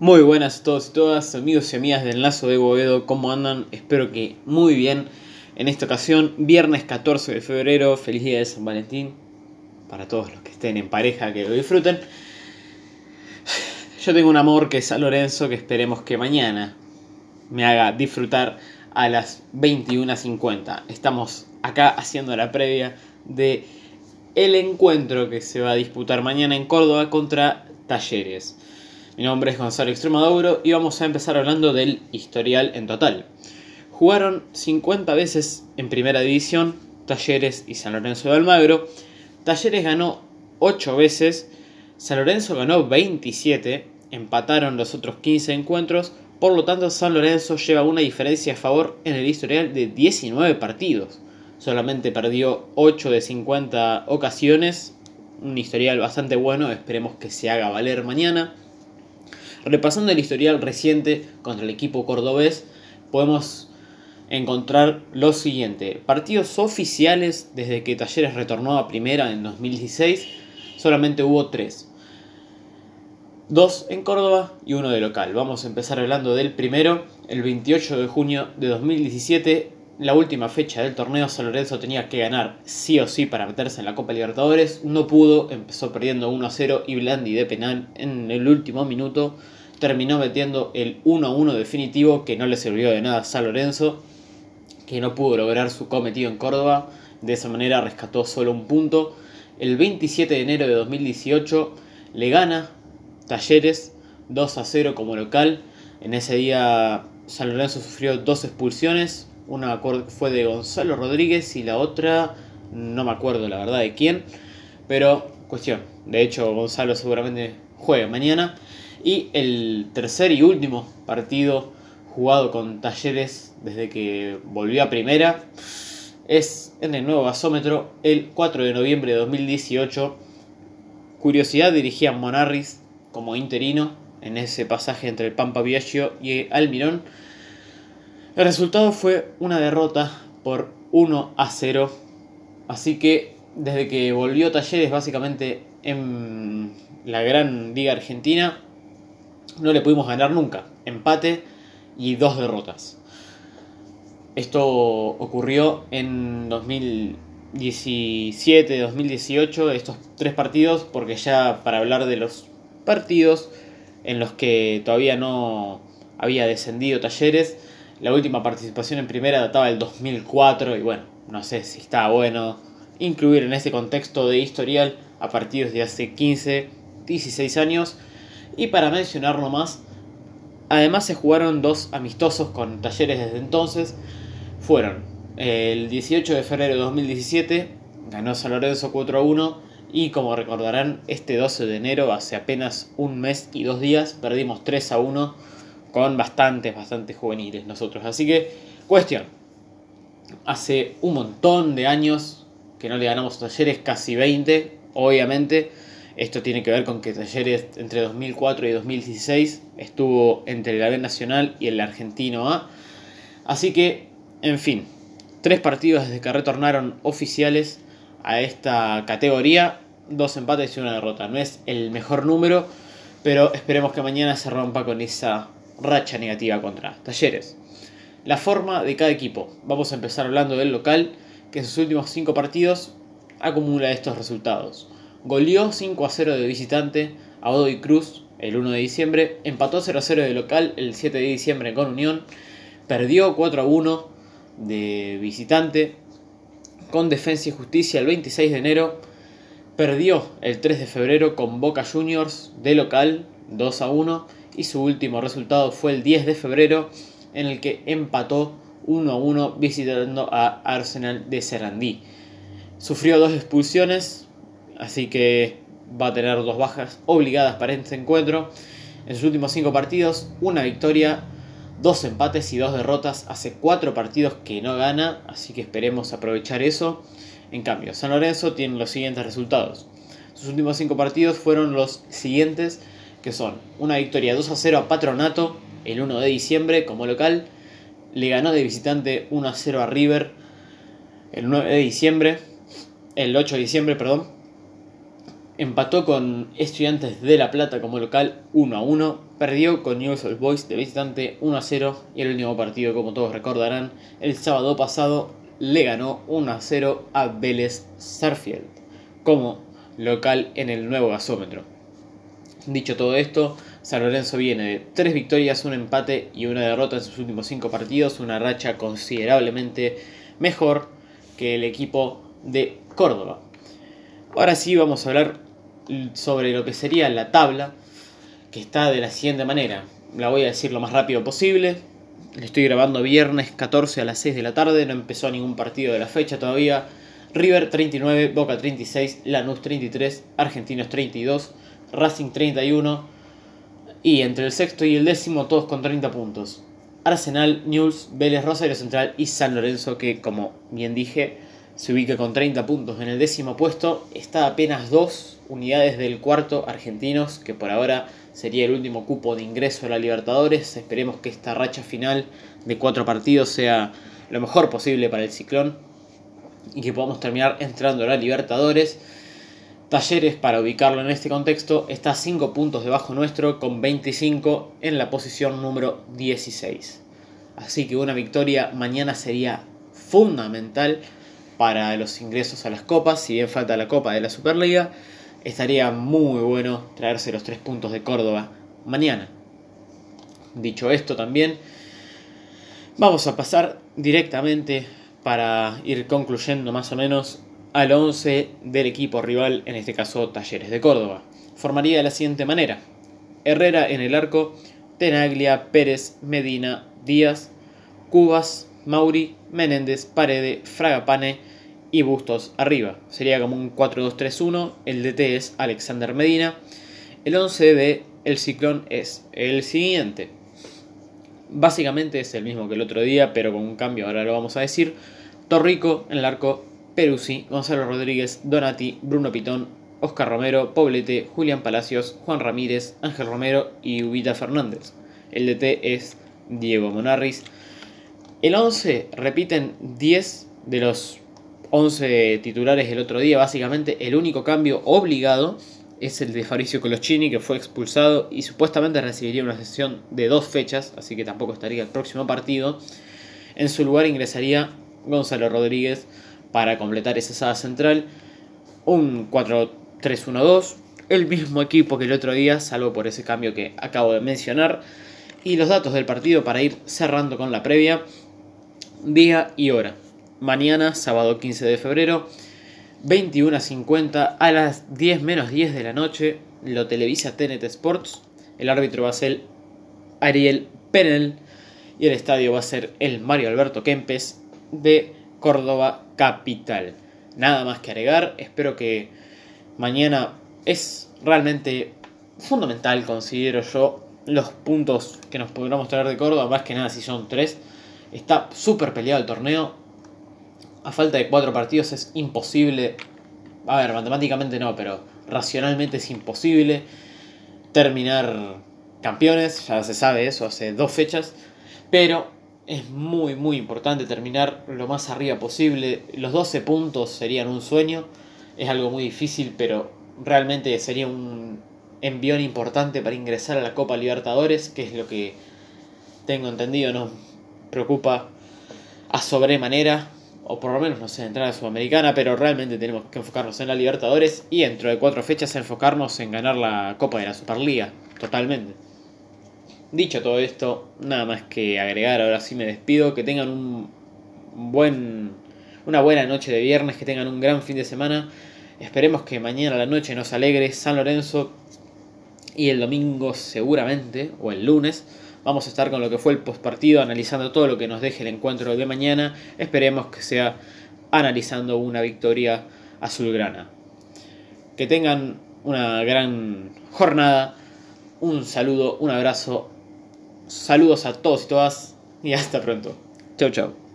Muy buenas a todos y todas, amigos y amigas del Lazo de Boedo, ¿cómo andan? Espero que muy bien. En esta ocasión, viernes 14 de febrero, feliz día de San Valentín. Para todos los que estén en pareja, que lo disfruten. Yo tengo un amor que es San Lorenzo, que esperemos que mañana me haga disfrutar a las 21.50. Estamos acá haciendo la previa de el encuentro que se va a disputar mañana en Córdoba contra Talleres. Mi nombre es Gonzalo Extremaduro y vamos a empezar hablando del historial en total. Jugaron 50 veces en primera división Talleres y San Lorenzo de Almagro. Talleres ganó 8 veces, San Lorenzo ganó 27, empataron los otros 15 encuentros, por lo tanto San Lorenzo lleva una diferencia a favor en el historial de 19 partidos. Solamente perdió 8 de 50 ocasiones, un historial bastante bueno, esperemos que se haga valer mañana. Repasando el historial reciente contra el equipo cordobés, podemos encontrar lo siguiente. Partidos oficiales desde que Talleres retornó a primera en 2016, solamente hubo tres. Dos en Córdoba y uno de local. Vamos a empezar hablando del primero. El 28 de junio de 2017, la última fecha del torneo, San Lorenzo tenía que ganar sí o sí para meterse en la Copa Libertadores. No pudo, empezó perdiendo 1 a 0 y Blandi de penal en el último minuto terminó metiendo el 1-1 definitivo que no le sirvió de nada a San Lorenzo, que no pudo lograr su cometido en Córdoba, de esa manera rescató solo un punto. El 27 de enero de 2018 le gana Talleres 2 a 0 como local. En ese día San Lorenzo sufrió dos expulsiones, una fue de Gonzalo Rodríguez y la otra no me acuerdo la verdad de quién, pero cuestión, de hecho Gonzalo seguramente juega mañana. Y el tercer y último partido jugado con Talleres desde que volvió a primera es en el nuevo gasómetro el 4 de noviembre de 2018. Curiosidad dirigía Monarris como interino en ese pasaje entre el Pampa Viaggio y Almirón. El resultado fue una derrota por 1 a 0. Así que desde que volvió Talleres básicamente en la gran liga argentina no le pudimos ganar nunca. Empate y dos derrotas. Esto ocurrió en 2017, 2018, estos tres partidos, porque ya para hablar de los partidos en los que todavía no había descendido Talleres, la última participación en primera databa del 2004 y bueno, no sé si está bueno incluir en ese contexto de historial a partidos de hace 15, 16 años y para mencionarlo más, además se jugaron dos amistosos con talleres desde entonces. Fueron el 18 de febrero de 2017, ganó San Lorenzo 4 a 1. Y como recordarán, este 12 de enero, hace apenas un mes y dos días, perdimos 3 a 1 con bastantes, bastantes juveniles nosotros. Así que, cuestión. Hace un montón de años que no le ganamos a talleres, casi 20, obviamente. Esto tiene que ver con que Talleres entre 2004 y 2016 estuvo entre la B Nacional y el Argentino A. Así que, en fin, tres partidos desde que retornaron oficiales a esta categoría, dos empates y una derrota. No es el mejor número, pero esperemos que mañana se rompa con esa racha negativa contra Talleres. La forma de cada equipo. Vamos a empezar hablando del local, que en sus últimos cinco partidos acumula estos resultados. Goleó 5 a 0 de visitante a Godoy Cruz el 1 de diciembre, empató 0 a 0 de local el 7 de diciembre con Unión, perdió 4 a 1 de visitante con Defensa y Justicia el 26 de enero, perdió el 3 de febrero con Boca Juniors de local 2 a 1 y su último resultado fue el 10 de febrero en el que empató 1 a 1 visitando a Arsenal de Serandí. Sufrió dos expulsiones, así que va a tener dos bajas obligadas para este encuentro. En sus últimos cinco partidos, una victoria, dos empates y dos derrotas. Hace cuatro partidos que no gana, así que esperemos aprovechar eso. En cambio, San Lorenzo tiene los siguientes resultados. Sus últimos cinco partidos fueron los siguientes, que son una victoria 2 a 0 a Patronato el 1 de diciembre como local, le ganó de visitante 1 a 0 a River el 9 de diciembre, el 8 de diciembre, perdón, empató con Estudiantes de La Plata como local 1 a 1, perdió con News Old Boys de visitante 1 a 0 y el último partido, como todos recordarán, el sábado pasado le ganó 1 a 0 a Vélez Sarfield como local en el nuevo gasómetro. Dicho todo esto, San Lorenzo viene de 3 victorias, un empate y una derrota en sus últimos 5 partidos, una racha considerablemente mejor que el equipo de Córdoba. Ahora sí vamos a hablar sobre lo que sería la tabla, que está de la siguiente manera. La voy a decir lo más rápido posible. Le estoy grabando viernes 14 a las 6 de la tarde, no empezó ningún partido de la fecha todavía. River 39, Boca 36, Lanús 33, Argentinos 32, Racing 31 y entre el sexto y el décimo todos con 30 puntos. Arsenal, News, Vélez, Rosario Central y San Lorenzo que como bien dije se ubica con 30 puntos en el décimo puesto, está apenas dos unidades del cuarto argentinos, que por ahora sería el último cupo de ingreso a la Libertadores. Esperemos que esta racha final de cuatro partidos sea lo mejor posible para el ciclón y que podamos terminar entrando a la Libertadores. Talleres, para ubicarlo en este contexto, está 5 puntos debajo nuestro con 25 en la posición número 16. Así que una victoria mañana sería fundamental para los ingresos a las copas, si bien falta la copa de la Superliga, estaría muy bueno traerse los tres puntos de Córdoba mañana. Dicho esto también, vamos a pasar directamente para ir concluyendo más o menos al 11 del equipo rival, en este caso Talleres de Córdoba. Formaría de la siguiente manera. Herrera en el arco, Tenaglia, Pérez, Medina, Díaz, Cubas, Mauri, Menéndez, Parede, Fragapane y Bustos arriba. Sería como un 4-2-3-1. El DT es Alexander Medina. El 11 de El Ciclón es el siguiente. Básicamente es el mismo que el otro día, pero con un cambio, ahora lo vamos a decir. Torrico en el arco, Peruzzi, Gonzalo Rodríguez, Donati, Bruno Pitón, Oscar Romero, Poblete, Julián Palacios, Juan Ramírez, Ángel Romero y Ubita Fernández. El DT es Diego Monarris. El 11 repiten 10 de los 11 titulares el otro día. Básicamente el único cambio obligado es el de Fabricio Coloschini que fue expulsado y supuestamente recibiría una sesión de dos fechas, así que tampoco estaría el próximo partido. En su lugar ingresaría Gonzalo Rodríguez para completar esa sala central. Un 4-3-1-2, el mismo equipo que el otro día, salvo por ese cambio que acabo de mencionar. Y los datos del partido para ir cerrando con la previa. Día y hora mañana, sábado 15 de febrero, 21.50 a las 10 menos 10 de la noche, lo televisa TNT Sports. El árbitro va a ser Ariel Penel y el estadio va a ser el Mario Alberto Kempes de Córdoba Capital. Nada más que agregar, espero que mañana es realmente fundamental, considero yo, los puntos que nos podremos traer de Córdoba, más que nada si son tres. Está súper peleado el torneo, a falta de cuatro partidos es imposible, a ver, matemáticamente no, pero racionalmente es imposible terminar campeones, ya se sabe eso hace dos fechas, pero es muy muy importante terminar lo más arriba posible, los 12 puntos serían un sueño, es algo muy difícil, pero realmente sería un envión importante para ingresar a la Copa Libertadores, que es lo que tengo entendido nos preocupa a sobremanera o por lo menos, no sé, entrar a Sudamericana, pero realmente tenemos que enfocarnos en la Libertadores y dentro de cuatro fechas enfocarnos en ganar la Copa de la Superliga, totalmente. Dicho todo esto, nada más que agregar, ahora sí me despido, que tengan un buen, una buena noche de viernes, que tengan un gran fin de semana. Esperemos que mañana a la noche nos alegre San Lorenzo y el domingo seguramente, o el lunes, Vamos a estar con lo que fue el postpartido, analizando todo lo que nos deje el encuentro de mañana. Esperemos que sea analizando una victoria azulgrana. Que tengan una gran jornada. Un saludo, un abrazo. Saludos a todos y todas. Y hasta pronto. Chau, chau.